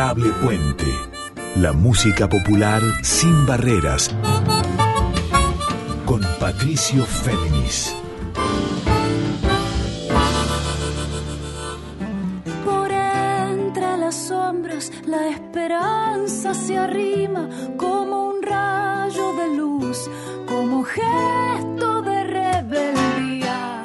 Puente. La música popular sin barreras. Con Patricio Féminis. Por entre las sombras la esperanza se arrima como un rayo de luz, como gesto de rebeldía.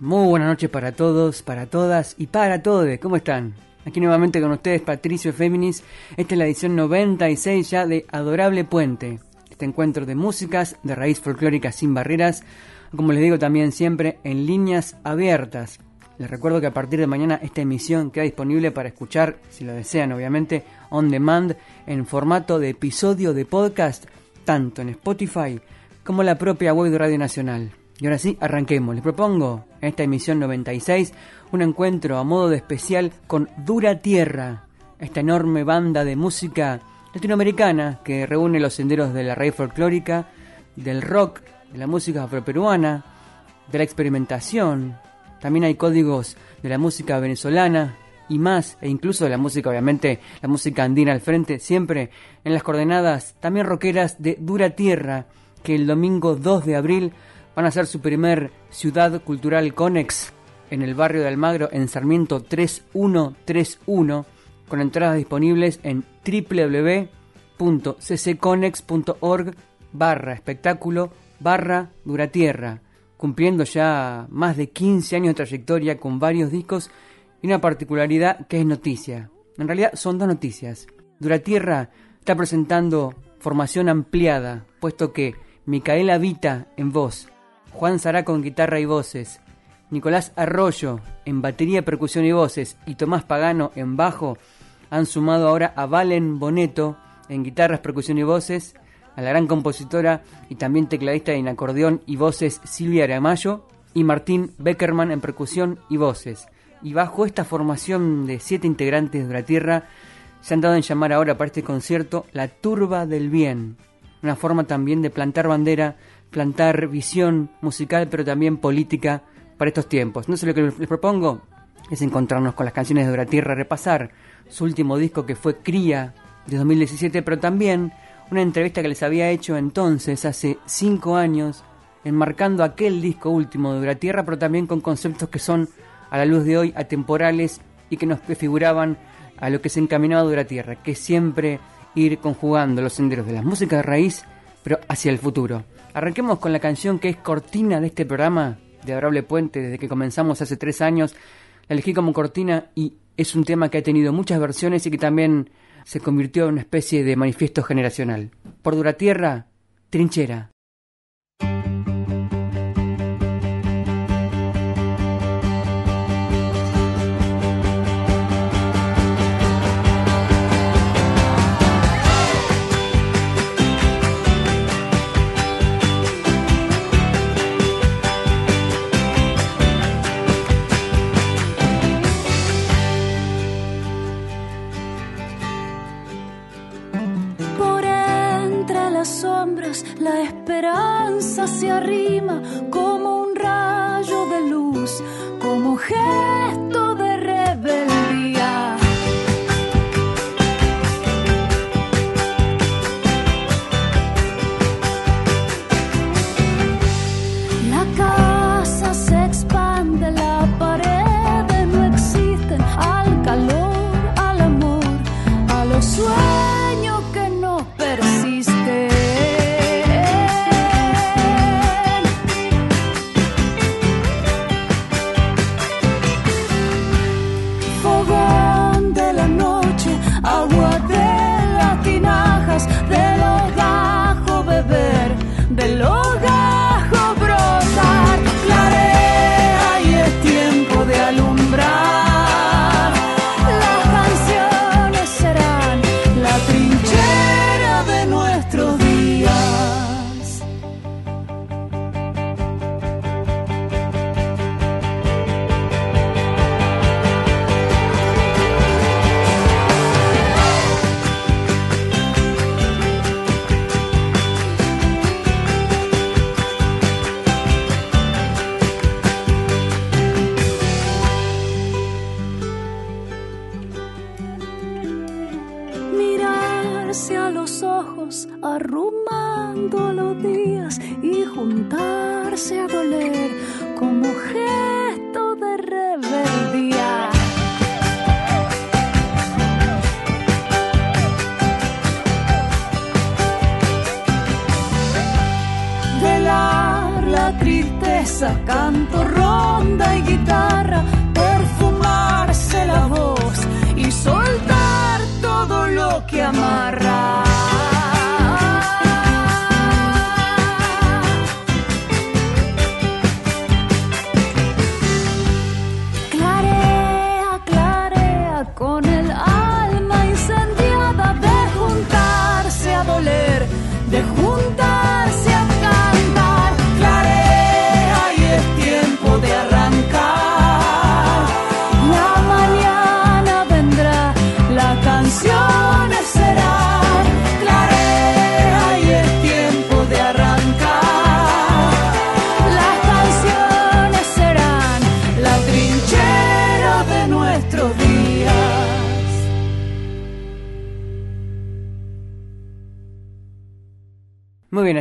Muy buenas noches para todos, para todas y para todos. ¿Cómo están? Aquí nuevamente con ustedes Patricio Féminis. Esta es la edición 96 ya de Adorable Puente. Este encuentro de músicas de raíz folclórica sin barreras, como les digo también siempre en líneas abiertas. Les recuerdo que a partir de mañana esta emisión queda disponible para escuchar, si lo desean obviamente, on demand en formato de episodio de podcast, tanto en Spotify como la propia web de Radio Nacional. Y ahora sí, arranquemos. Les propongo esta emisión 96 un encuentro a modo de especial con Dura Tierra, esta enorme banda de música latinoamericana que reúne los senderos de la raíz folclórica, del rock, de la música afroperuana, de la experimentación. También hay códigos de la música venezolana y más, e incluso de la música, obviamente, la música andina al frente, siempre en las coordenadas también rockeras de Dura Tierra, que el domingo 2 de abril van a ser su primer Ciudad Cultural Conex en el barrio de Almagro en Sarmiento 3131 con entradas disponibles en www.ccconex.org barra espectáculo barra Duratierra, cumpliendo ya más de 15 años de trayectoria con varios discos y una particularidad que es noticia. En realidad son dos noticias. Duratierra está presentando formación ampliada, puesto que Micaela Vita en voz, Juan Zaraco en guitarra y voces, Nicolás Arroyo en batería, percusión y voces y Tomás Pagano en bajo han sumado ahora a Valen Boneto en guitarras, percusión y voces, a la gran compositora y también tecladista en acordeón y voces Silvia Aramayo y Martín Beckerman en percusión y voces. Y bajo esta formación de siete integrantes de la Tierra se han dado en llamar ahora para este concierto La Turba del Bien, una forma también de plantar bandera, plantar visión musical pero también política para estos tiempos. No sé lo que les propongo es encontrarnos con las canciones de la Tierra, repasar su último disco que fue Cría de 2017, pero también una entrevista que les había hecho entonces, hace cinco años, enmarcando aquel disco último de la Tierra, pero también con conceptos que son a la luz de hoy atemporales y que nos prefiguraban a lo que se encaminaba de la Tierra, que siempre ir conjugando los senderos de la música de raíz, pero hacia el futuro. Arranquemos con la canción que es cortina de este programa, de Adorable Puente desde que comenzamos hace tres años. La elegí como cortina y es un tema que ha tenido muchas versiones y que también se convirtió en una especie de manifiesto generacional. Por Dura Tierra, La esperanza se arrima como un rayo de luz, como gesto canto, ronda y guitarra, perfumarse la voz y soltar todo lo que amarra.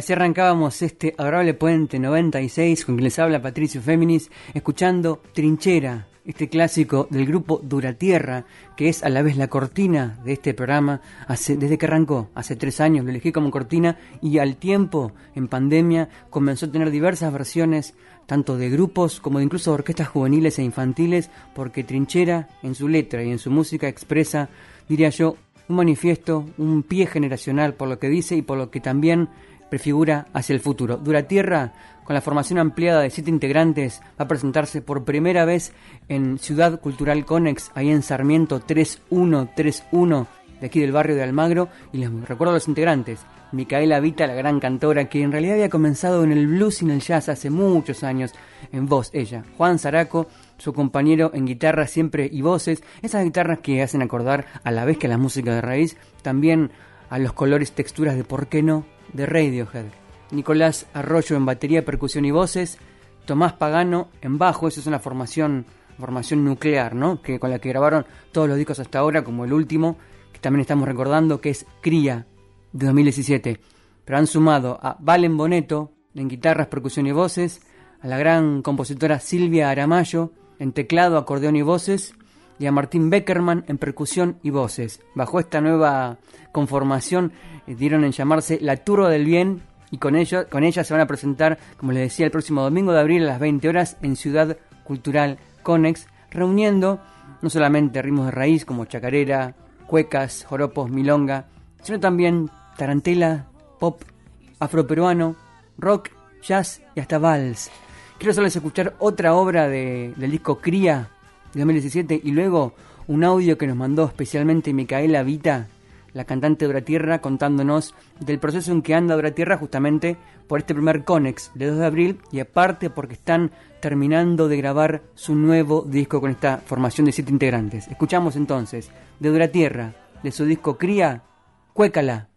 Así arrancábamos este adorable puente 96 con quien les habla Patricio Féminis, escuchando Trinchera, este clásico del grupo Duratierra, que es a la vez la cortina de este programa. Desde que arrancó, hace tres años, lo elegí como cortina y al tiempo, en pandemia, comenzó a tener diversas versiones, tanto de grupos como de incluso orquestas juveniles e infantiles, porque Trinchera, en su letra y en su música, expresa, diría yo, un manifiesto, un pie generacional por lo que dice y por lo que también prefigura hacia el futuro. Duratierra, con la formación ampliada de siete integrantes, va a presentarse por primera vez en Ciudad Cultural Conex, ahí en Sarmiento 3131, de aquí del barrio de Almagro. Y les recuerdo a los integrantes. Micaela Vita, la gran cantora, que en realidad había comenzado en el blues y en el jazz hace muchos años, en voz ella. Juan Zaraco, su compañero en guitarra siempre y voces, esas guitarras que hacen acordar a la vez que a la música de raíz, también a los colores, texturas de por qué no, de Radiohead. Nicolás Arroyo en batería, percusión y voces, Tomás Pagano en bajo, esa es una formación, formación nuclear, ¿no? Que con la que grabaron todos los discos hasta ahora, como el último, que también estamos recordando, que es Cría, de 2017. Pero han sumado a Valen Boneto en guitarras, percusión y voces, a la gran compositora Silvia Aramayo en teclado, acordeón y voces, y a Martín Beckerman en percusión y voces. Bajo esta nueva conformación eh, dieron en llamarse La Turba del Bien y con, ello, con ella se van a presentar, como les decía, el próximo domingo de abril a las 20 horas en Ciudad Cultural Conex, reuniendo no solamente ritmos de raíz como chacarera, cuecas, joropos, milonga, sino también tarantela, pop, afroperuano, rock, jazz y hasta vals. Quiero hacerles escuchar otra obra de- del disco Cría 2017 y luego un audio que nos mandó especialmente Micaela Vita, la cantante de Duratierra, contándonos del proceso en que anda Duratierra justamente por este primer Conex de 2 de abril y aparte porque están terminando de grabar su nuevo disco con esta formación de siete integrantes. Escuchamos entonces de Duratierra, de su disco Cría, Cuécala.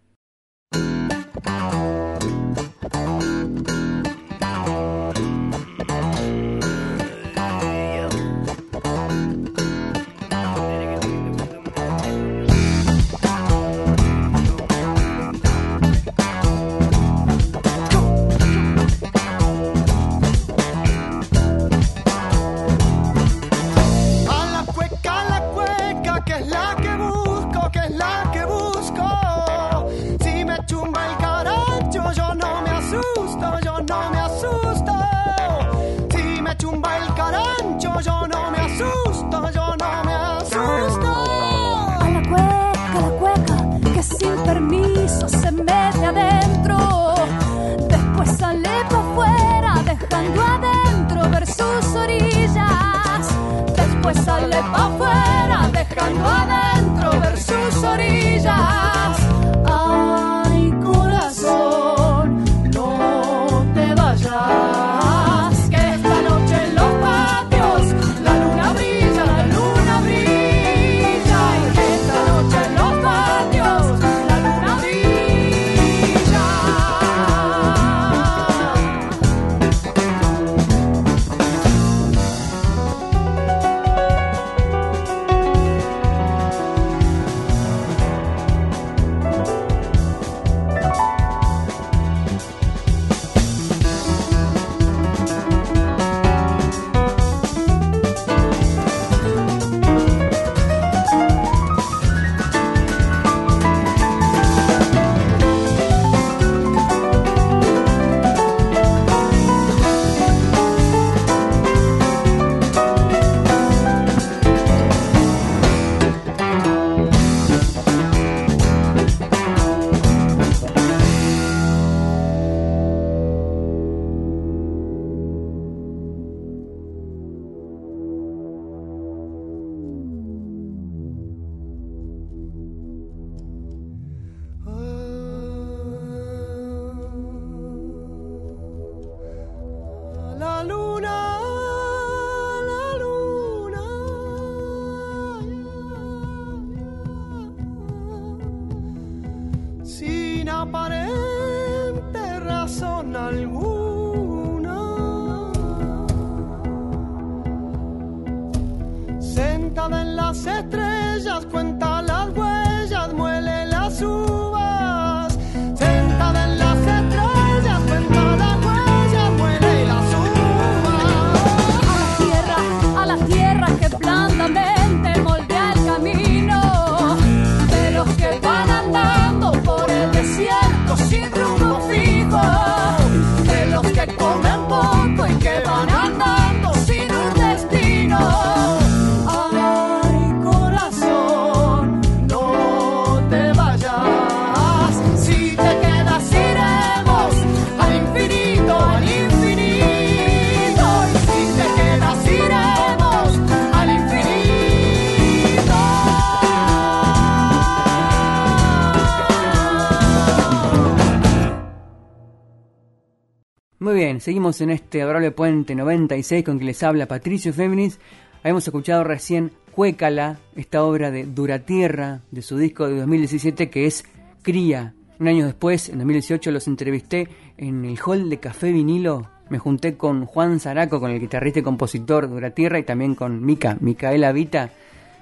Seguimos en este adorable puente 96 con que les habla Patricio Féminis. Habíamos escuchado recién Cuécala, esta obra de Duratierra, de su disco de 2017 que es Cría. Un año después, en 2018, los entrevisté en el hall de Café Vinilo. Me junté con Juan Zaraco, con el guitarrista y compositor Duratierra, y también con Mica, Micaela Vita,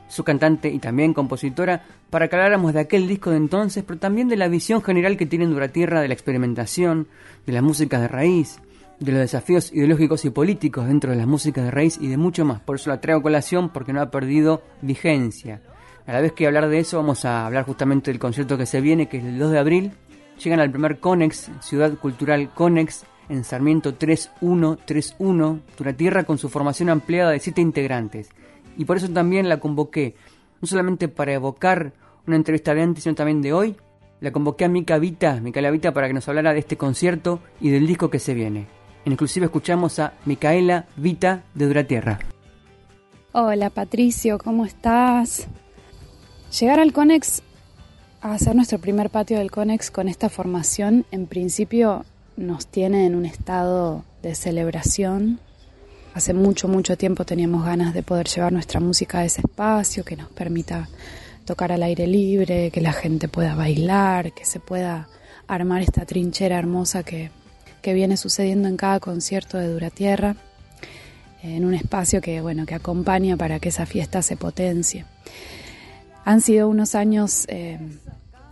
su cantante y también compositora, para que habláramos de aquel disco de entonces, pero también de la visión general que tiene Duratierra de la experimentación, de las músicas de raíz, de los desafíos ideológicos y políticos dentro de las músicas de raíz y de mucho más. Por eso la traigo colación porque no ha perdido vigencia. A la vez que hablar de eso, vamos a hablar justamente del concierto que se viene, que es el 2 de abril. Llegan al primer Conex, Ciudad Cultural Conex, en Sarmiento 3131, Duratierra con su formación ampliada de siete integrantes. Y por eso también la convoqué, no solamente para evocar una entrevista de antes, sino también de hoy. La convoqué a Mica Vita, Micaela Vita, para que nos hablara de este concierto y del disco que se viene. En exclusiva escuchamos a Micaela Vita de Duratierra. Hola Patricio, ¿cómo estás? Llegar al Conex, a hacer nuestro primer patio del Conex con esta formación, en principio nos tiene en un estado de celebración. Hace mucho, mucho tiempo teníamos ganas de poder llevar nuestra música a ese espacio que nos permita tocar al aire libre, que la gente pueda bailar, que se pueda armar esta trinchera hermosa que, que viene sucediendo en cada concierto de Duratierra, en un espacio que, bueno, que acompaña para que esa fiesta se potencie. Han sido unos años eh,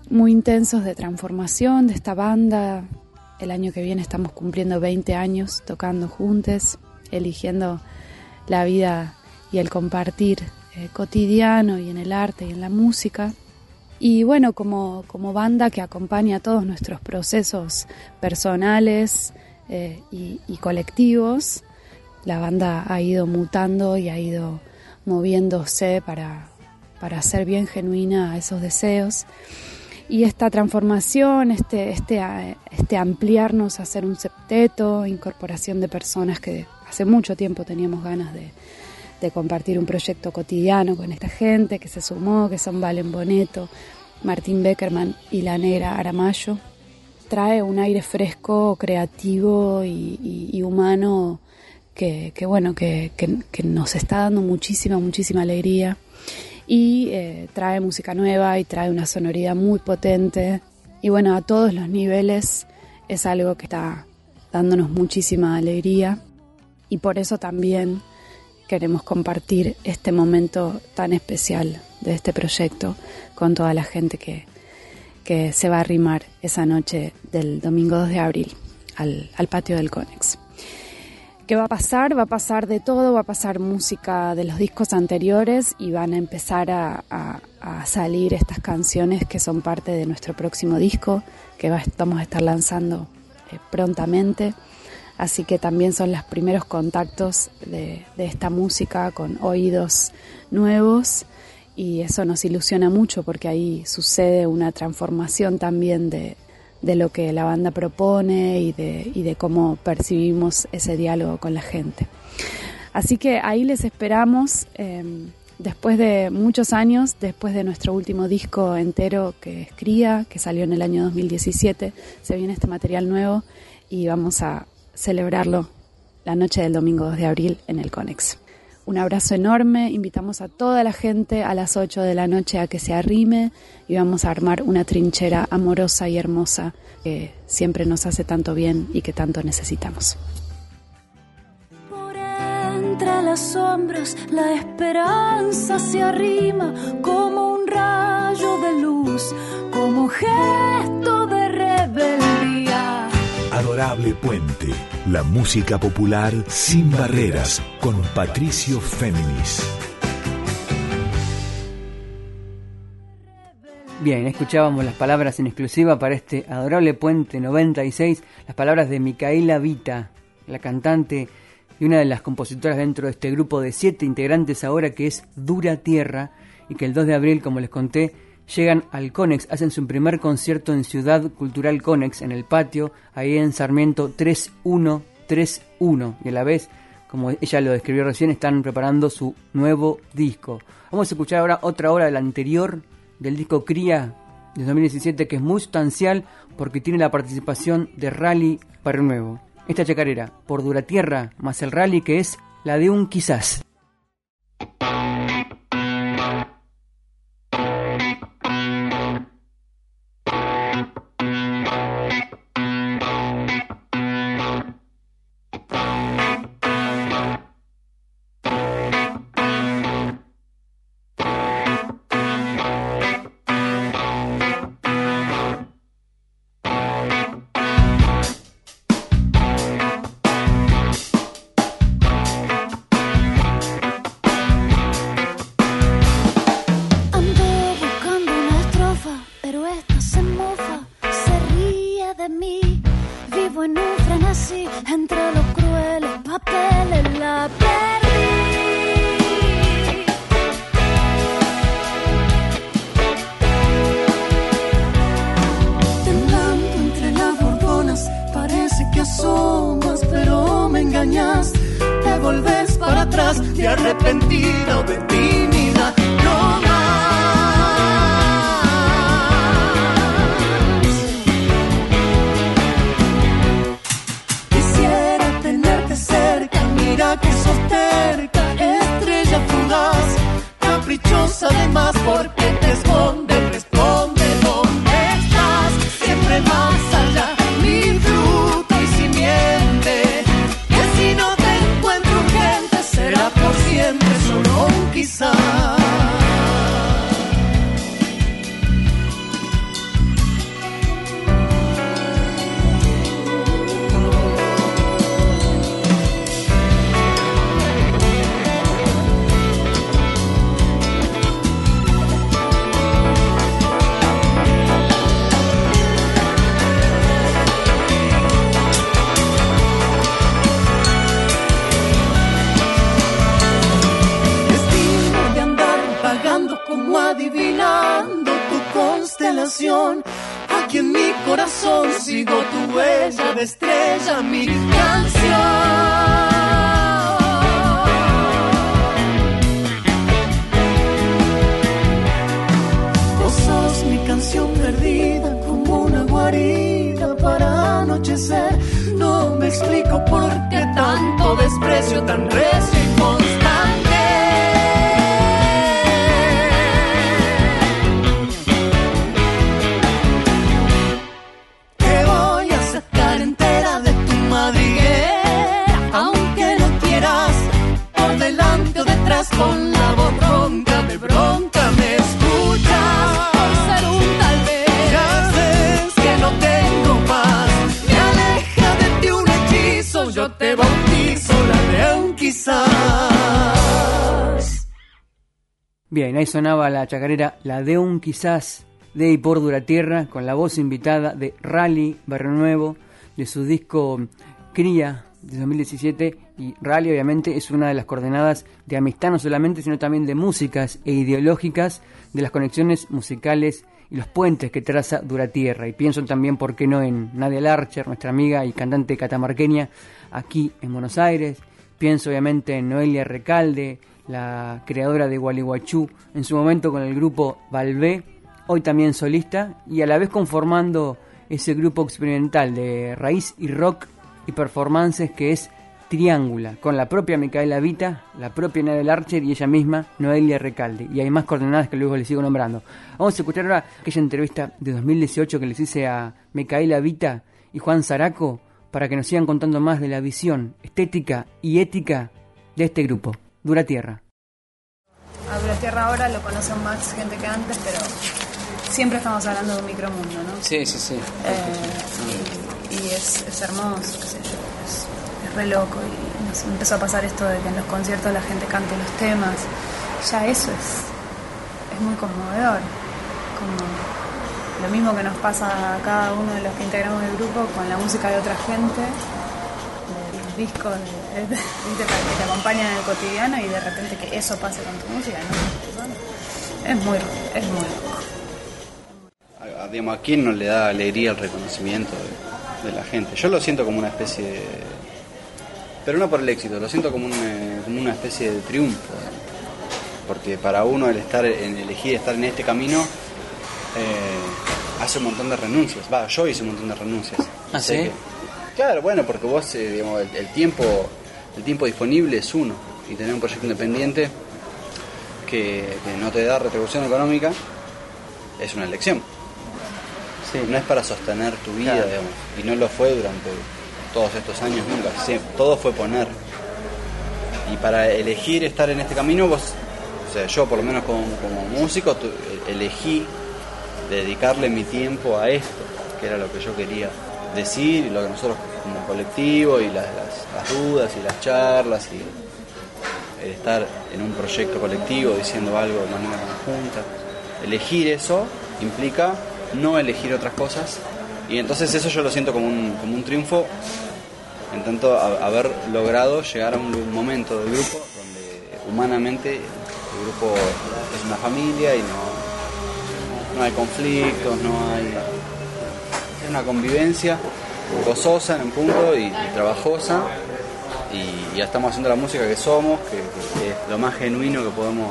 muy intensos de transformación de esta banda. El año que viene estamos cumpliendo 20 años tocando juntos, eligiendo la vida y el compartir eh, cotidiano y en el arte y en la música. Y bueno, como, como banda que acompaña todos nuestros procesos personales eh, y, colectivos, la banda ha ido mutando y ha ido moviéndose para, para ser bien genuina a esos deseos. Y esta transformación, este, este, este ampliarnos a ser un septeto, incorporación de personas que hace mucho tiempo teníamos ganas de, de compartir un proyecto cotidiano con esta gente que se sumó, que son Valen Boneto, Martín Beckerman y la negra Aramayo, trae un aire fresco, creativo y, humano que, bueno, que, que, nos está dando muchísima, muchísima alegría. Y eh, trae música nueva y trae una sonoridad muy potente. Y bueno, a todos los niveles es algo que está dándonos muchísima alegría. Y por eso también queremos compartir este momento tan especial de este proyecto con toda la gente que, que se va a arrimar esa noche del domingo 2 de abril al, al patio del Conex. ¿Qué va a pasar? Va a pasar de todo, va a pasar música de los discos anteriores y van a empezar a, a, a salir estas canciones que son parte de nuestro próximo disco que va, vamos a estar lanzando eh, prontamente. Así que también son los primeros contactos de, esta música con oídos nuevos y eso nos ilusiona mucho porque ahí sucede una transformación también de, de lo que la banda propone y de, y de cómo percibimos ese diálogo con la gente. Así que ahí les esperamos eh, después de muchos años, después de nuestro último disco entero que es Cría, que salió en el año 2017, se viene este material nuevo y vamos a celebrarlo la noche del domingo 2 de abril en el Conex. Un abrazo enorme, invitamos a toda la gente a las 8 de la noche a que se arrime y vamos a armar una trinchera amorosa y hermosa que siempre nos hace tanto bien y que tanto necesitamos. Por entre las sombras la esperanza se arrima como un rayo de luz, como gesto. Adorable Puente, la música popular sin barreras, con Patricio Féminis. Bien, escuchábamos las palabras en exclusiva para este adorable Puente 96, las palabras de Micaela Vita, la cantante y una de las compositoras dentro de este grupo de siete integrantes ahora que es Dura Tierra y que el 2 de abril, como les conté, llegan al Conex, hacen su primer concierto en Ciudad Cultural Conex, en el patio, ahí en Sarmiento 3131. Y a la vez, como ella lo describió recién, están preparando su nuevo disco. Vamos a escuchar ahora otra hora del anterior, del disco Cría de 2017, que es muy sustancial porque tiene la participación de Rally para Nuevo. Esta chacarera, por Dura Tierra, más el rally que es la de un quizás. No me explico por qué tanto desprecio tan recio Bien, ahí sonaba la chacarera La de un quizás de y por Dura Tierra con la voz invitada de Rally Barrio Nuevo de su disco Cría de 2017 y Rally obviamente es una de las coordenadas de amistad no solamente sino también de músicas e ideológicas de las conexiones musicales y los puentes que traza Dura Tierra y pienso también por qué no en Nadia Larcher, nuestra amiga y cantante catamarqueña aquí en Buenos Aires. Pienso obviamente en Noelia Recalde la creadora de Gualeguaychú en su momento con el grupo Valvé hoy también solista y a la vez conformando ese grupo experimental de raíz y rock y performances que es Triángula, con la propia Micaela Vita, la propia Nadel Archer y ella misma, Noelia Recalde. Y hay más coordenadas que luego les sigo nombrando. Vamos a escuchar ahora aquella entrevista de 2018 que les hice a Micaela Vita y Juan Zaraco para que nos sigan contando más de la visión estética y ética de este grupo, Dura Tierra. A Dura Tierra ahora lo conocen más gente que antes, pero siempre estamos hablando de un micromundo, ¿no? Sí, sí, sí. Eh, y, y es, es hermoso, qué sé yo, es, es re loco. Y nos empezó a pasar esto de que en los conciertos la gente cante los temas. Ya eso es, es muy conmovedor. Como lo mismo que nos pasa a cada uno de los que integramos el grupo con la música de otra gente, los discos, que te acompañan en el cotidiano y de repente que eso pase con tu música, ¿no? Es muy, es muy loco. a, digamos, ¿a quién no le da alegría el reconocimiento de, de la gente? Yo lo siento como una especie de... Pero no por el éxito, lo siento como, un, eh, como una especie de triunfo. Porque para uno el estar en elegir estar en este camino eh, hace un montón de renuncias. Va, yo hice un montón de renuncias. ¿Ah, sí? que- claro, bueno, porque vos, eh, digamos, el, el tiempo el tiempo disponible es uno. Y tener un proyecto independiente que, que no te da retribución económica es una elección. Sí. No es para sostener tu vida, Claro. digamos, y no lo fue durante todos estos años nunca. Todo fue poner. Y para elegir estar en este camino, vos, o sea, yo por lo menos como, como músico, tu- elegí dedicarle mi tiempo a esto, que era lo que yo quería decir, y lo que nosotros como colectivo, y las, dudas y las charlas, y estar en un proyecto colectivo diciendo algo de manera conjunta. Elegir eso implica no elegir otras cosas y entonces eso yo lo siento como un, como un triunfo en tanto haber logrado llegar a un momento del grupo donde humanamente el grupo es una familia y no, no hay conflictos, no hay... Una convivencia gozosa en un punto y, y trabajosa y ya estamos haciendo la música que somos, que, que- que es lo más genuino que podemos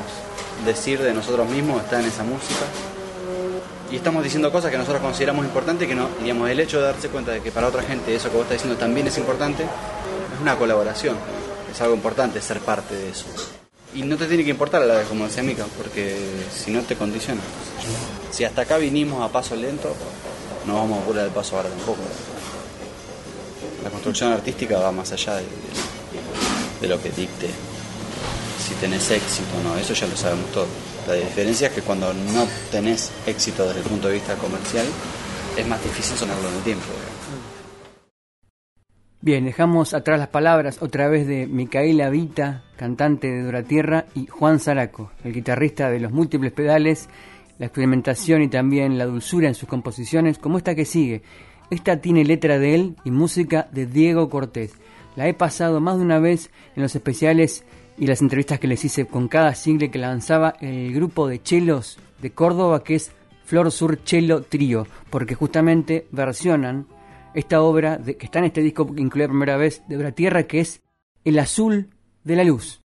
decir de nosotros mismos está en esa música. Y estamos diciendo cosas que nosotros consideramos importantes que no, digamos, el hecho de darse cuenta de que para otra gente eso que vos estás diciendo también es importante, es una colaboración, es algo importante ser parte de eso. Y no te tiene que importar a la vez, como decía Mika, porque si no te condiciona. Si hasta acá vinimos a paso lento, no vamos a apurar el paso ahora tampoco. La construcción artística va más allá de, de lo que dicte si tenés éxito o no, eso ya lo sabemos todos. La diferencia es que cuando no tenés éxito desde el punto de vista comercial, es más difícil sonarlo en el tiempo. Bien, dejamos atrás las palabras otra vez de Micaela Vita, cantante de Dura Tierra, y Juan Zaraco, el guitarrista de los múltiples pedales, la experimentación y también la dulzura en sus composiciones, como esta que sigue. Esta tiene letra de él y música de Diego Cortés. La he pasado más de una vez en los especiales y las entrevistas que les hice con cada single que lanzaba el grupo de chelos de Córdoba que es Flor Sur Chelo Trío, porque justamente versionan esta obra de, que está en este disco que incluye por primera vez de Dura Tierra, que es El Azul de la Luz.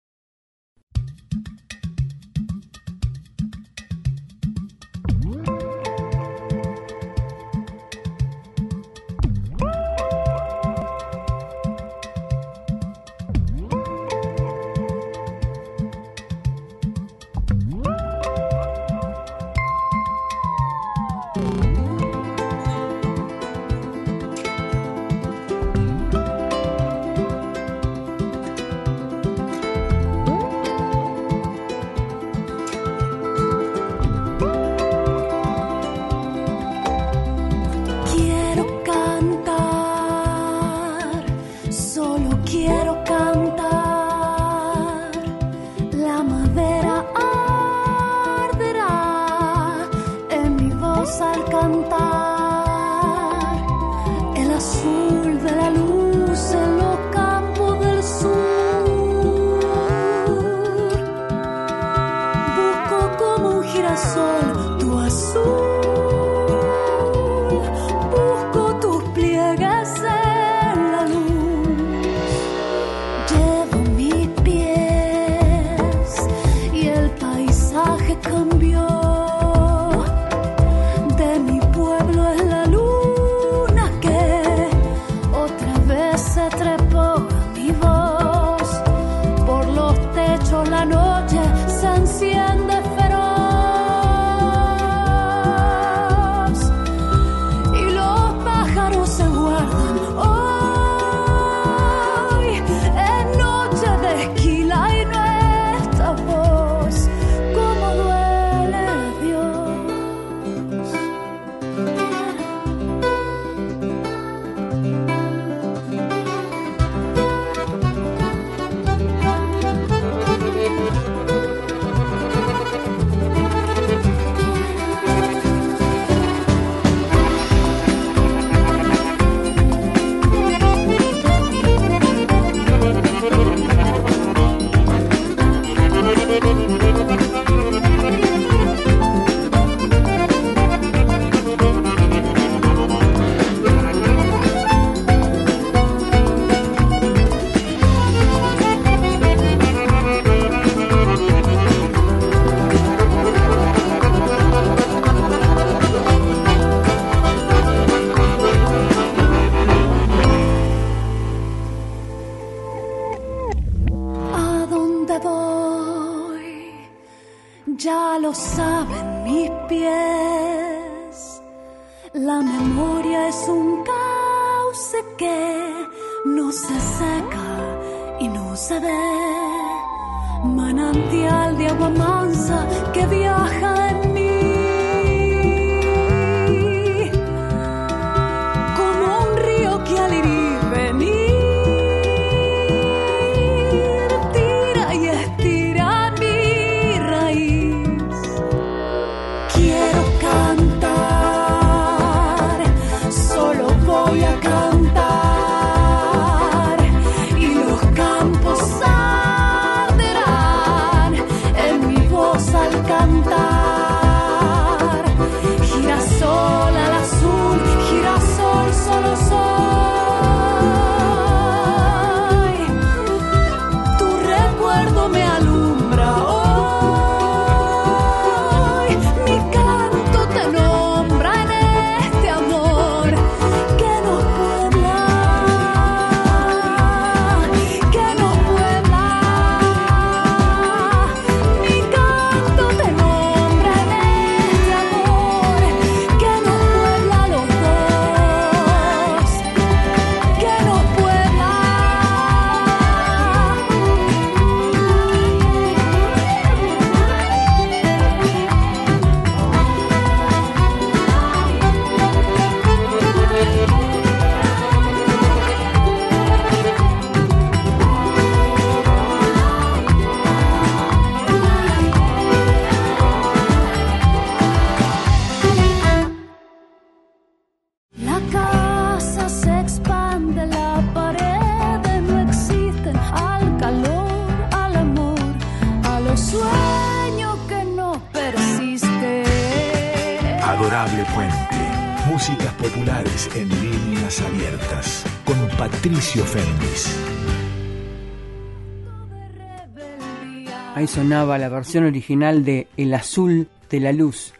Sonaba la versión original de El Azul de la Luz,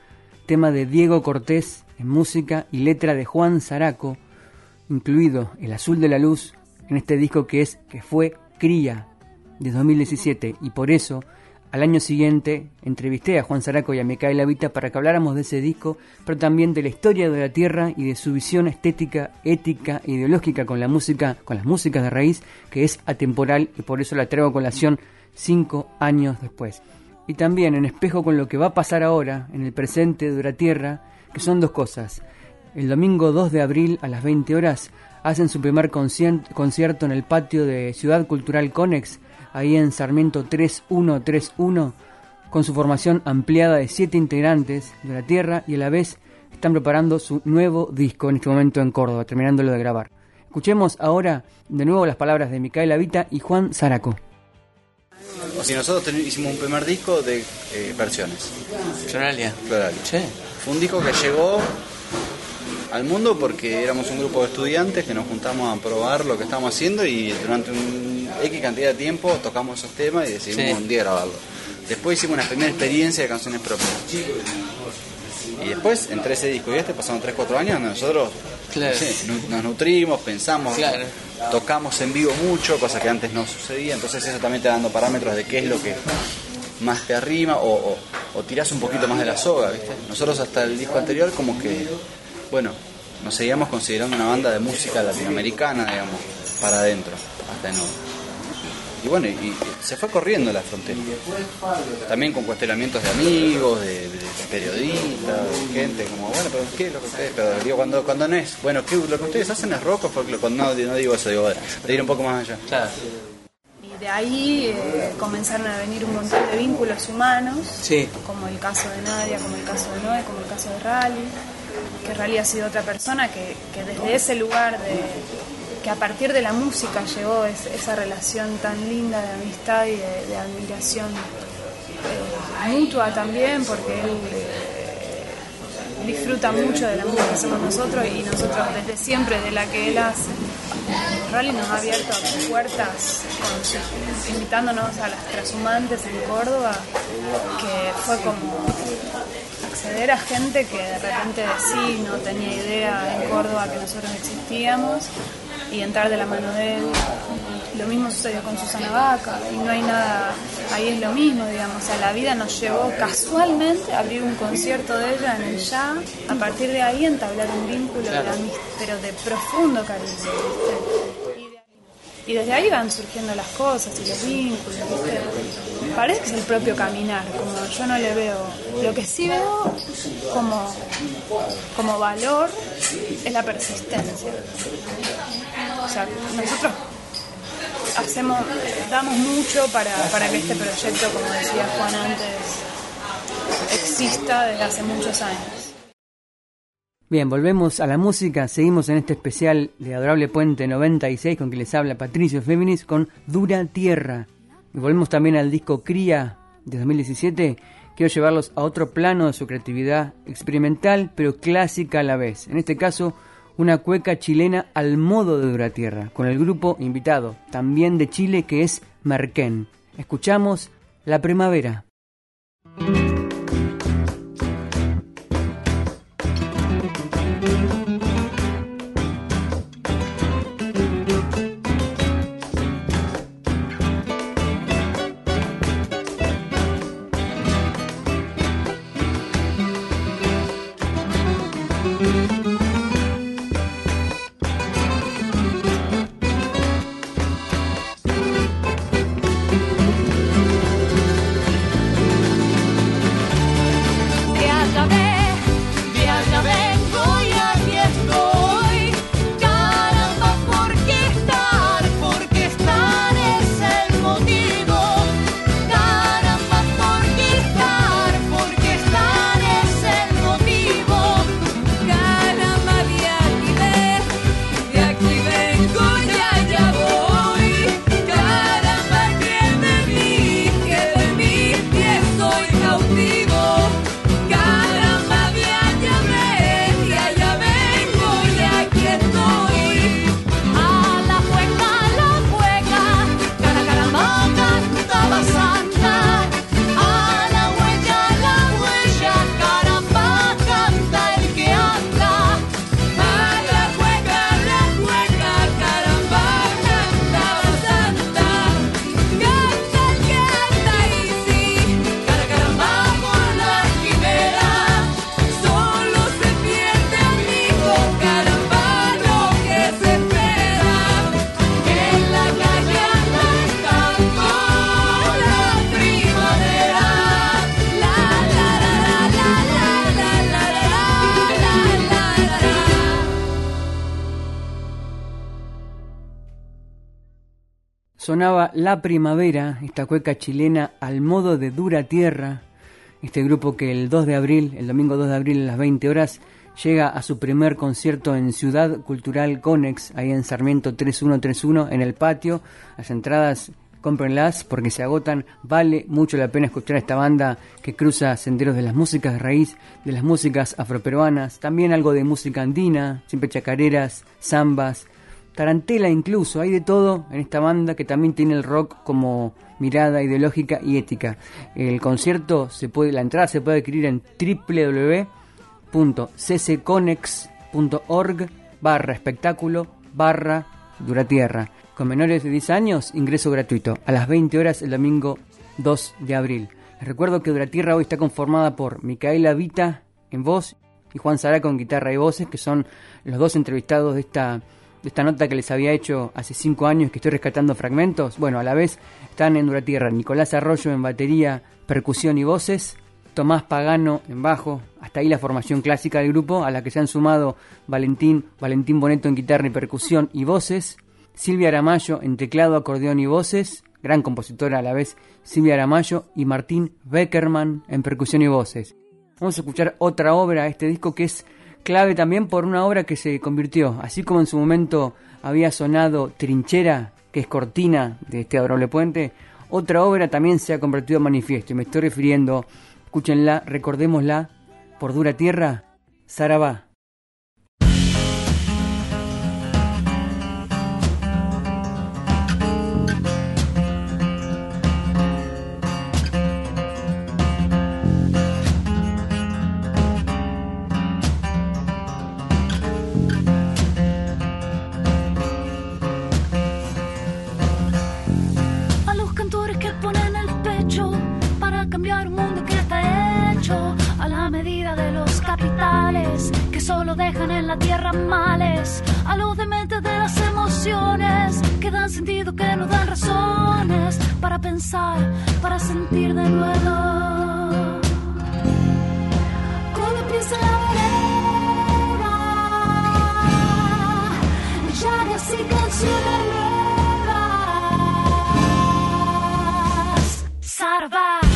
tema de Diego Cortés en música y letra de Juan Zaraco, incluido El Azul de la Luz en este disco que es que fue Cría de 2017 y por eso al año siguiente entrevisté a Juan Zaraco y a Micaela Vita para que habláramos de ese disco, pero también de la historia de la tierra y de su visión estética, ética e ideológica con la música, con las músicas de raíz, que es atemporal y por eso la traigo a colación cinco años después. Y también en espejo con lo que va a pasar ahora, en el presente de la tierra, que son dos cosas. El domingo 2 de abril a las 20 horas hacen su primer concierto en el patio de Ciudad Cultural Conex, ahí en Sarmiento 3131, con su formación ampliada de siete integrantes de la tierra y a la vez están preparando su nuevo disco en este momento en Córdoba, terminándolo de grabar. Escuchemos ahora de nuevo las palabras de Micaela Vita y Juan Zaraco. O sea, nosotros hicimos un primer disco de eh, versiones. Floralia. Floralia. Sí. Fue un disco que llegó al mundo porque éramos un grupo de estudiantes que nos juntamos a probar lo que estábamos haciendo y durante un X cantidad de tiempo tocamos esos temas y decidimos Sí. un día grabarlo. Después hicimos una primera experiencia de canciones propias. Y después, entre ese disco y este, pasaron 3-4 años donde nosotros Claro. no sé, nu- nos nutrimos, pensamos, Claro. tocamos en vivo mucho, cosa que antes no sucedía. Entonces eso también te da dando parámetros de qué es lo que más te arrima o, o, o tirás un poquito más de la soga, ¿viste? Nosotros hasta el disco anterior como que, bueno, nos seguíamos considerando una banda de música latinoamericana, digamos, para adentro, hasta en y bueno, y, y se fue corriendo la frontera. También con cuestionamientos de amigos, de, de periodistas, de gente, como, bueno, pero ¿qué es lo que ustedes? Pero digo, cuando, cuando no es, bueno, ¿qué, lo que ustedes hacen es rock folclore? Cuando no, no digo eso, digo, de ir un poco más allá. Claro. Y de ahí eh, comenzaron a venir un montón de vínculos humanos, Sí. como el caso de Nadia, como el caso de Noé, como el caso de Rally, que Rally ha sido otra persona que, que desde ese lugar de que a partir de la música llegó es- esa relación tan linda de amistad y de, admiración eh, mutua también, porque él eh, disfruta mucho de la música que hacemos nosotros y nosotros desde siempre de la que él hace. Rally nos ha abierto puertas invitándonos a las transhumantes en Córdoba, que fue como acceder a gente que de repente sí no tenía idea en Córdoba que nosotros existíamos y entrar de la mano de él. Lo mismo sucedió con Susana Vaca y no hay nada, ahí es lo mismo, digamos, o sea, la vida nos llevó casualmente a abrir un concierto de ella en el ya, a partir de ahí entablar un vínculo, de pero de profundo cariño. ¿viste? Y de ahí- y desde ahí van surgiendo las cosas y los vínculos, ¿viste? Parece que es el propio caminar, como yo no le veo. Lo que sí veo como, como valor es la persistencia. O sea, nosotros hacemos, damos mucho para, para que este proyecto, como decía Juan antes, exista desde hace muchos años. Bien, volvemos a la música. Seguimos en este especial de Adorable Puente 96 con que les habla Patricio Féminis con Dura Tierra. Y volvemos también al disco Cría de 2017. Quiero llevarlos a otro plano de su creatividad experimental pero clásica a la vez. En este caso, una cueca chilena al modo de Dura Tierra, con el grupo invitado, también de Chile, que es Merquén. Escuchamos La Primavera. La Primavera, esta cueca chilena al modo de dura tierra. Este grupo que el 2 de abril, el domingo 2 de abril a las 20 horas, llega a su primer concierto en Ciudad Cultural Conex, ahí en Sarmiento 3131, en el patio. Las entradas, cómprenlas porque se agotan. Vale mucho la pena escuchar a esta banda que cruza senderos de las músicas de raíz, de las músicas afroperuanas, también algo de música andina, siempre chacareras, zambas, tarantela incluso, hay de todo en esta banda que también tiene el rock como mirada ideológica y ética. El concierto se puede, la entrada se puede adquirir en www.ccconex.org barra espectáculo barra duratierra. Con menores de 10 años, ingreso gratuito a las 20 horas el domingo 2 de abril. Les recuerdo que Duratierra hoy está conformada por Micaela Vita en voz y Juan Sara con guitarra y voces, que son los dos entrevistados de esta, esta nota que les había hecho hace cinco años que estoy rescatando fragmentos. Bueno, a la vez están en Duratierra Nicolás Arroyo en batería, percusión y voces, Tomás Pagano en bajo, hasta ahí la formación clásica del grupo, a la que se han sumado Valentín, Valentín Boneto en guitarra y percusión y voces, Silvia Aramayo en teclado, acordeón y voces, gran compositora a la vez Silvia Aramayo y Martín Beckerman en percusión y voces. Vamos a escuchar otra obra este disco que es clave también por una obra que se convirtió, así como en su momento había sonado Trinchera, que es cortina de este adorable puente, otra obra también se ha convertido en manifiesto y me estoy refiriendo, escúchenla, recordémosla, por dura tierra, Sarabá. Solo dejan en la tierra males, a los dementes de las emociones que dan sentido, que nos dan razones para pensar, para sentir de nuevo. Cuando empieza la vereda, llagas y canciones nuevas. Sarva.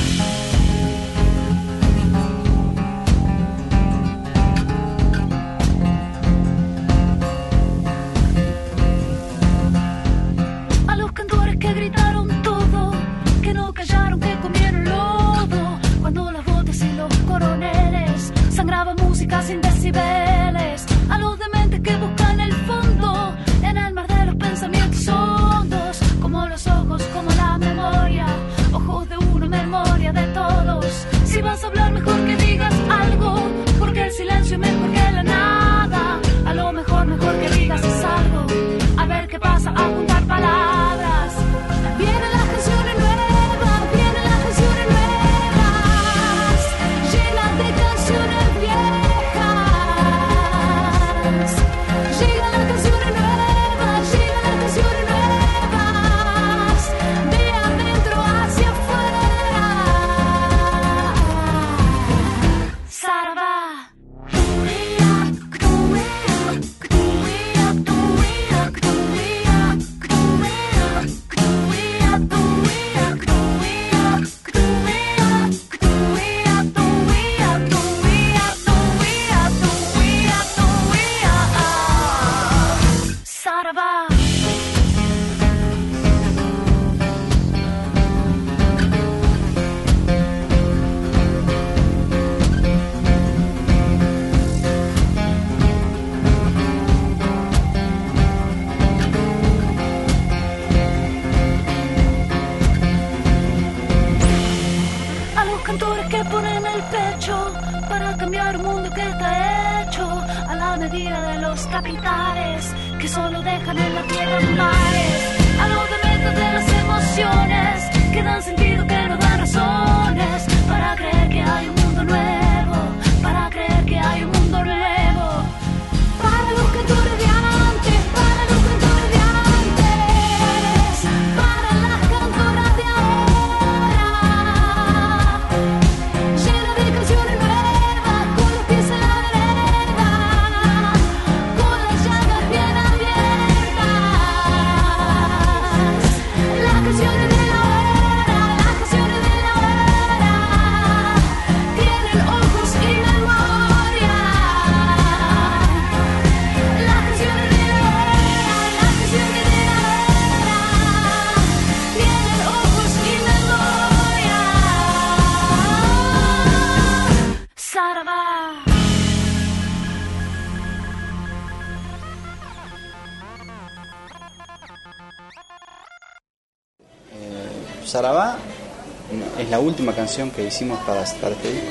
Última canción que hicimos para, para este disco.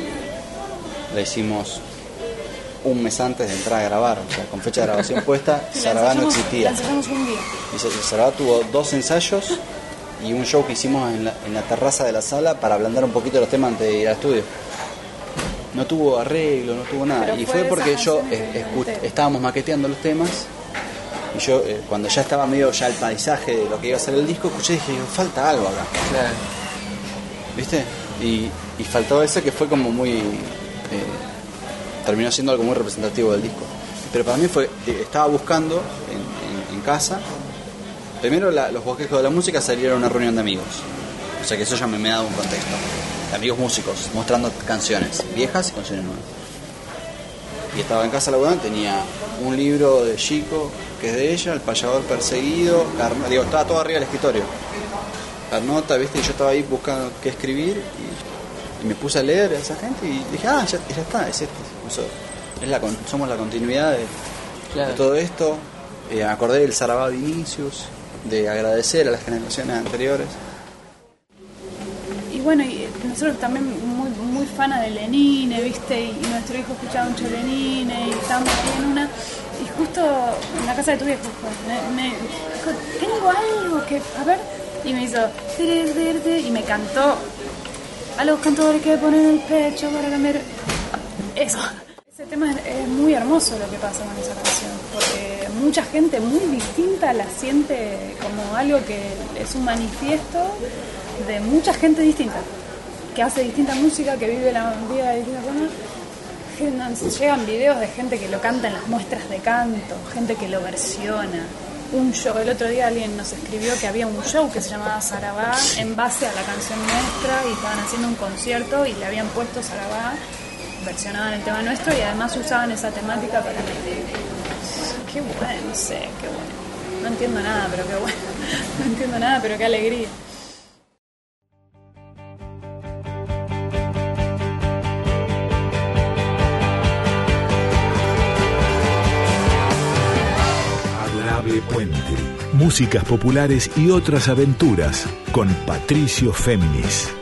La hicimos un mes antes de entrar a grabar, o sea, con fecha de grabación puesta, Sarabá no existía. Un día. Y Sarabá tuvo dos ensayos y un show que hicimos en la, en la terraza de la sala para ablandar un poquito los temas antes de ir al estudio. No tuvo arreglo, no tuvo nada. Pero y fue porque yo estábamos maqueteando los temas y yo eh, cuando ya estaba medio ya el paisaje de lo que iba a ser el disco, escuché y dije, falta algo acá. Claro. ¿Viste? Y, faltaba ese que fue como muy. eh, terminó siendo algo muy representativo del disco. Pero para mí fue. eh, estaba buscando en, casa. Primero, la- los bosquejos de la música salieron a una reunión de amigos. O sea que eso ya me, me da un contexto. Amigos músicos, mostrando canciones viejas y canciones nuevas. Y estaba en casa laburando, tenía un libro de Chico, que es de ella, El payador perseguido, Carno- digo, estaba todo arriba del escritorio la nota, ¿viste? Y yo estaba ahí buscando qué escribir y, y me puse a leer a esa gente y dije, ah, ya, ya está, es este. Eso, es la, somos la continuidad de, Claro. de todo esto. Eh, me acordé del Sarabá Vinicius, de agradecer a las generaciones anteriores. Y bueno, y nosotros también muy, muy fana de Lenine, ¿viste? Y, y nuestro hijo escuchaba mucho Lenine y estábamos ahí en una. Y justo en la casa de tu viejo, pues, me, me dijo, tengo algo que. A ver. Y me hizo. Y me cantó. A los cantores que ponen el pecho para cambiar. Eso. Ese tema es, muy hermoso lo que pasa con esa canción, porque mucha gente muy distinta la siente como algo que es un manifiesto de mucha gente distinta, que hace distinta música, que vive la vida de distinta forma. Gen- Llegan videos de gente que lo canta en las muestras de canto, gente que lo versiona. Un show, el otro día alguien nos escribió que había un show que se llamaba Sarabá en base a la canción nuestra y estaban haciendo un concierto y le habían puesto Sarabá, versionaban el tema nuestro y además usaban esa temática para Qué bueno, no sé, qué bueno. No entiendo nada, pero qué bueno. No entiendo nada, pero qué alegría. Músicas populares y otras aventuras con Patricio Féminis.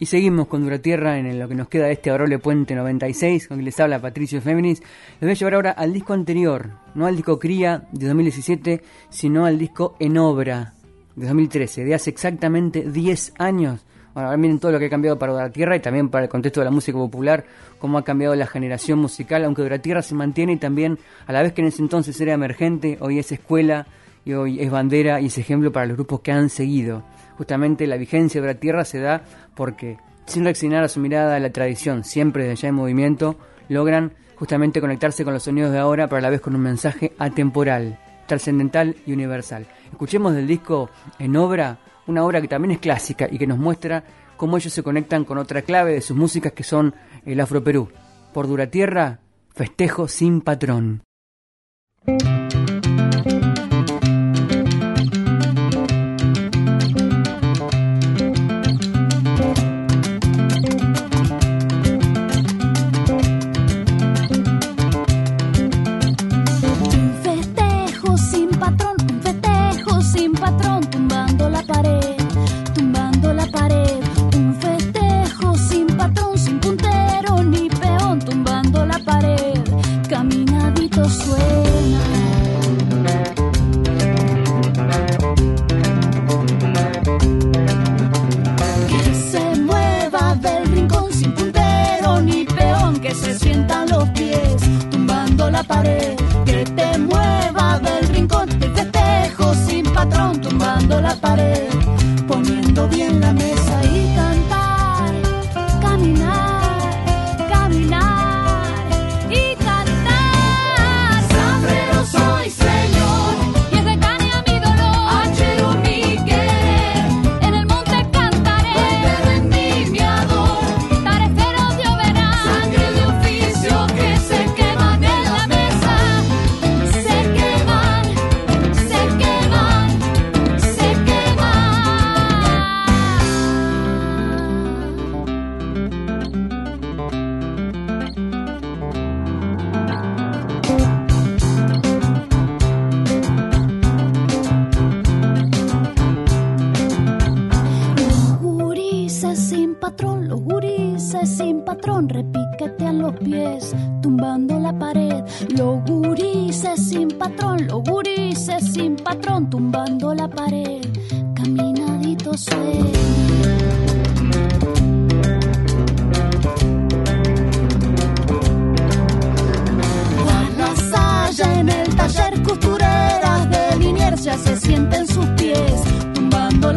Y seguimos con Duratierra en lo que nos queda de este Adorable Puente 96, con quien les habla Patricio Féminis. Les voy a llevar ahora al disco anterior, no al disco Cría de 2017, sino al disco En Obra de 2013, de hace exactamente 10 años. Bueno, ahora miren todo lo que ha cambiado para Duratierra y también para el contexto de la música popular, cómo ha cambiado la generación musical, aunque Duratierra se mantiene y también, a la vez que en ese entonces era emergente, hoy es escuela y hoy es bandera y es ejemplo para los grupos que han seguido. Justamente la vigencia de la tierra se da porque, sin reaccionar a su mirada a la tradición, siempre desde allá en movimiento, logran justamente conectarse con los sonidos de ahora, pero a la vez con un mensaje atemporal, trascendental y universal. Escuchemos del disco En Obra, una obra que también es clásica y que nos muestra cómo ellos se conectan con otra clave de sus músicas que son el Afroperú. Por Duratierra, festejo sin patrón.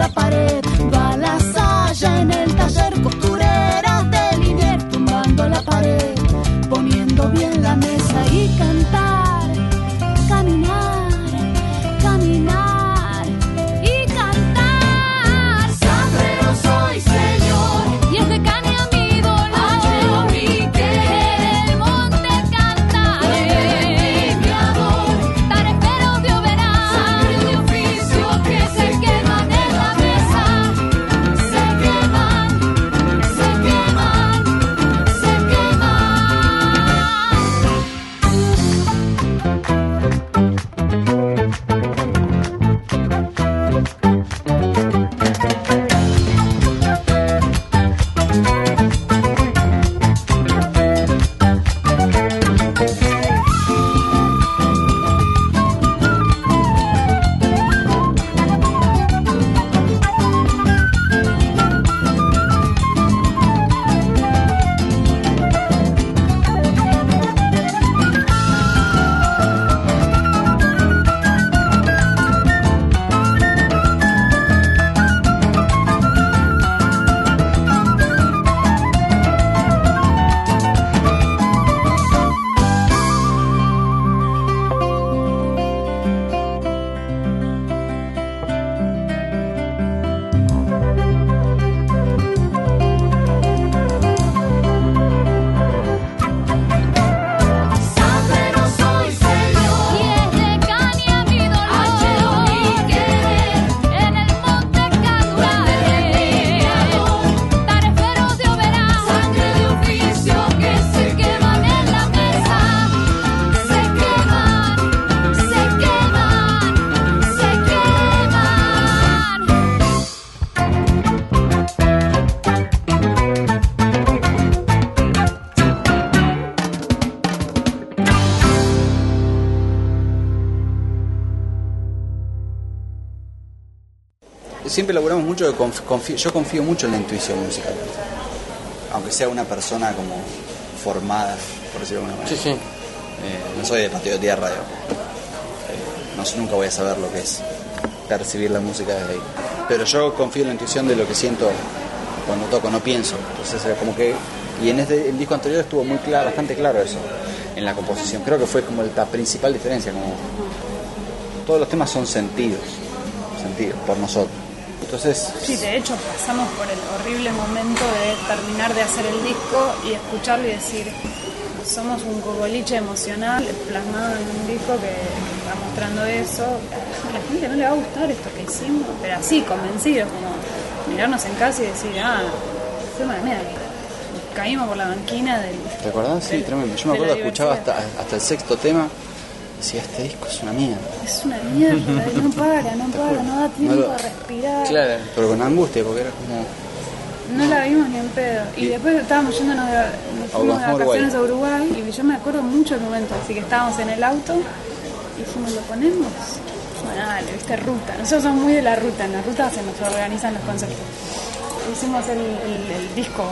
Pared Siempre laburamos mucho, de conf- confío- yo confío mucho en la intuición musical. Aunque sea una persona como formada, por decirlo de alguna manera. Sí, sí. Eh, no soy de patio de tierra, digamos. Eh, no nunca voy a saber lo que es percibir la música desde ahí. Pero yo confío en la intuición de lo que siento cuando toco, no pienso. Entonces, eh, como que. Y en este, el disco anterior estuvo muy claro, bastante claro eso, en la composición. Creo que fue como la principal diferencia, como. Todos los temas son sentidos, sentidos, por nosotros. Entonces, Sí, de hecho pasamos por el horrible momento de terminar de hacer el disco y escucharlo y decir, somos un cogoliche emocional plasmado en un disco que está mostrando eso. A la gente no le va a gustar esto que hicimos, pero así, convencidos, como mirarnos en casa y decir, ah, fue una mierda. Caímos por la banquina del... ¿te acordás? Sí, tremendo. Yo me la acuerdo, escuchaba hasta, hasta el sexto tema, decía, este disco es una mierda. Es una mierda, no para, no para, no da tiempo lo- de respirar. Claro. Pero con angustia, porque era como. No la vimos ni en pedo. Y después estábamos yéndonos de, nos fuimos de A vacaciones a Uruguay y yo me acuerdo mucho el momento, así que estábamos en el auto y dijimos, ¿lo ponemos? Bueno, dale, viste, ruta. Nosotros somos muy de la ruta, en la ruta se nos organizan los conceptos. Hicimos el, el- el disco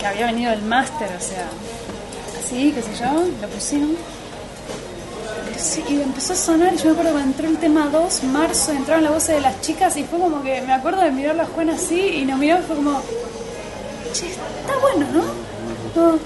que había venido del máster, o sea, así, qué sé yo, lo pusimos. Sí, y empezó a sonar, yo me acuerdo que entró el tema 2, marzo, entraron las voces de las chicas y fue como que me acuerdo de mirar a Juan así y nos miró y fue como, che, está bueno, ¿no?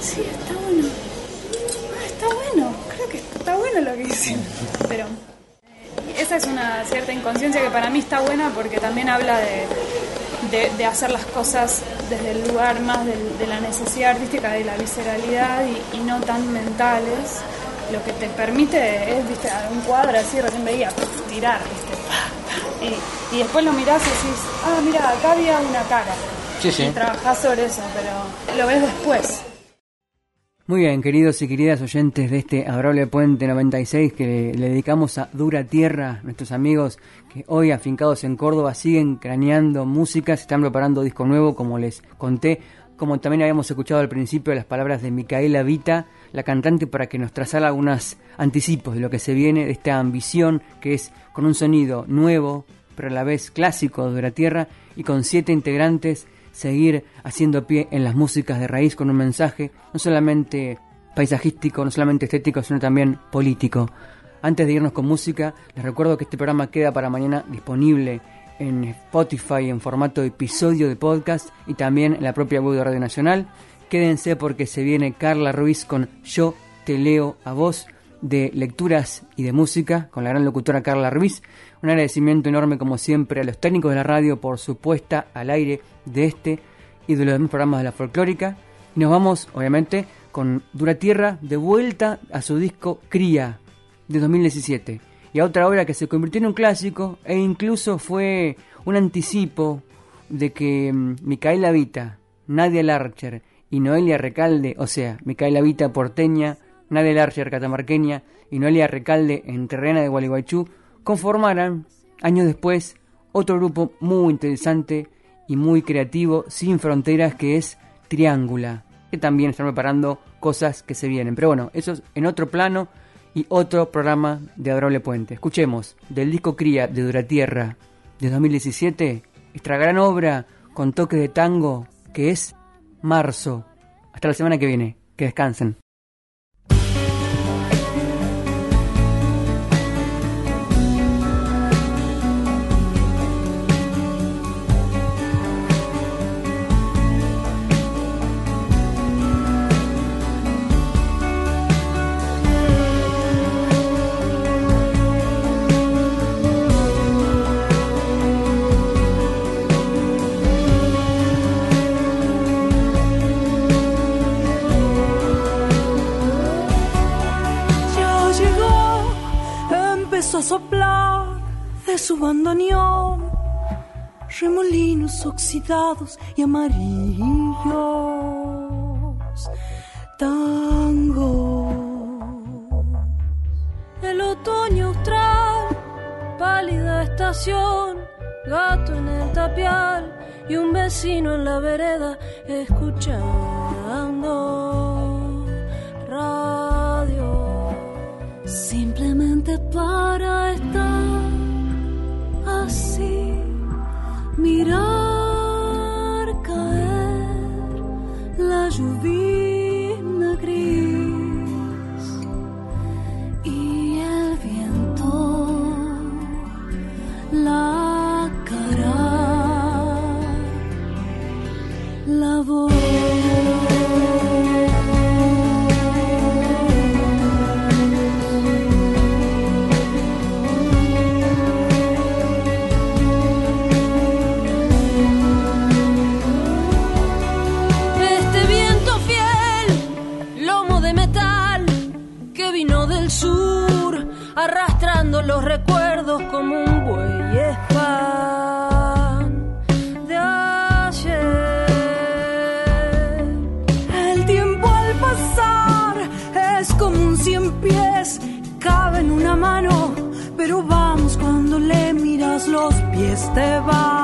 Sí, está bueno. Ah, está bueno, creo que está bueno lo que hicimos. Pero eh, esa es una cierta inconsciencia que para mí está buena porque también habla de, de, hacer las cosas desde el lugar más de la necesidad artística, de la visceralidad y no tan mentales. Lo que te permite es, viste, a un cuadro así, recién veía, tirar, viste, y, y después lo mirás y decís, ah, mira, acá había una cara. Sí, sí. Y trabajás sobre eso, pero lo ves después. Muy bien, queridos y queridas oyentes de este adorable Puente 96 que le, le, dedicamos a Dura Tierra, nuestros amigos que hoy afincados en Córdoba siguen craneando música, se están preparando disco nuevo, como les conté, como también habíamos escuchado al principio las palabras de Micaela Vita, la cantante, para que nos trazara algunos anticipos de lo que se viene, de esta ambición que es con un sonido nuevo, pero a la vez clásico de Dura Tierra y con siete integrantes seguir haciendo pie en las músicas de raíz con un mensaje no solamente paisajístico, no solamente estético, sino también político. Antes de irnos con música, les recuerdo que este programa queda para mañana disponible en Spotify en formato episodio de podcast y también en la propia web de Radio Nacional. Quédense porque se viene Carla Ruiz con Yo te leo a vos de lecturas y de música con la gran locutora Carla Ruiz. Un agradecimiento enorme como siempre a los técnicos de la radio por su puesta al aire de este y de los demás programas de la folclórica. Y nos vamos, obviamente, con Dura Tierra de vuelta a su disco Cría de 2017 y a otra obra que se convirtió en un clásico e incluso fue un anticipo de que mm, Micaela Vita, Nadia Larcher y Noelia Recalde, o sea, Micaela Vita porteña, Nadia Larcher catamarqueña y Noelia Recalde en terrena de Gualeguaychú, conformaran, años después, otro grupo muy interesante y muy creativo, sin fronteras, que es Triángula, que también están preparando cosas que se vienen. Pero bueno, eso es en otro plano y otro programa de Adorable Puente. Escuchemos del disco Cría de Duratierra de 2017, esta gran obra con toque de tango que es Marzo. Hasta la semana que viene. Que descansen. A soplar de su bandoneón remolinos oxidados y amarillos. Tango. El otoño austral, pálida estación, gato en el tapial y un vecino en la vereda escuchando radio simplemente para estar así, mirar caer la lluvia los recuerdos como un buey espan de ayer. El tiempo al pasar es como un cien pies, cabe en una mano, pero vamos cuando le miras los pies te vas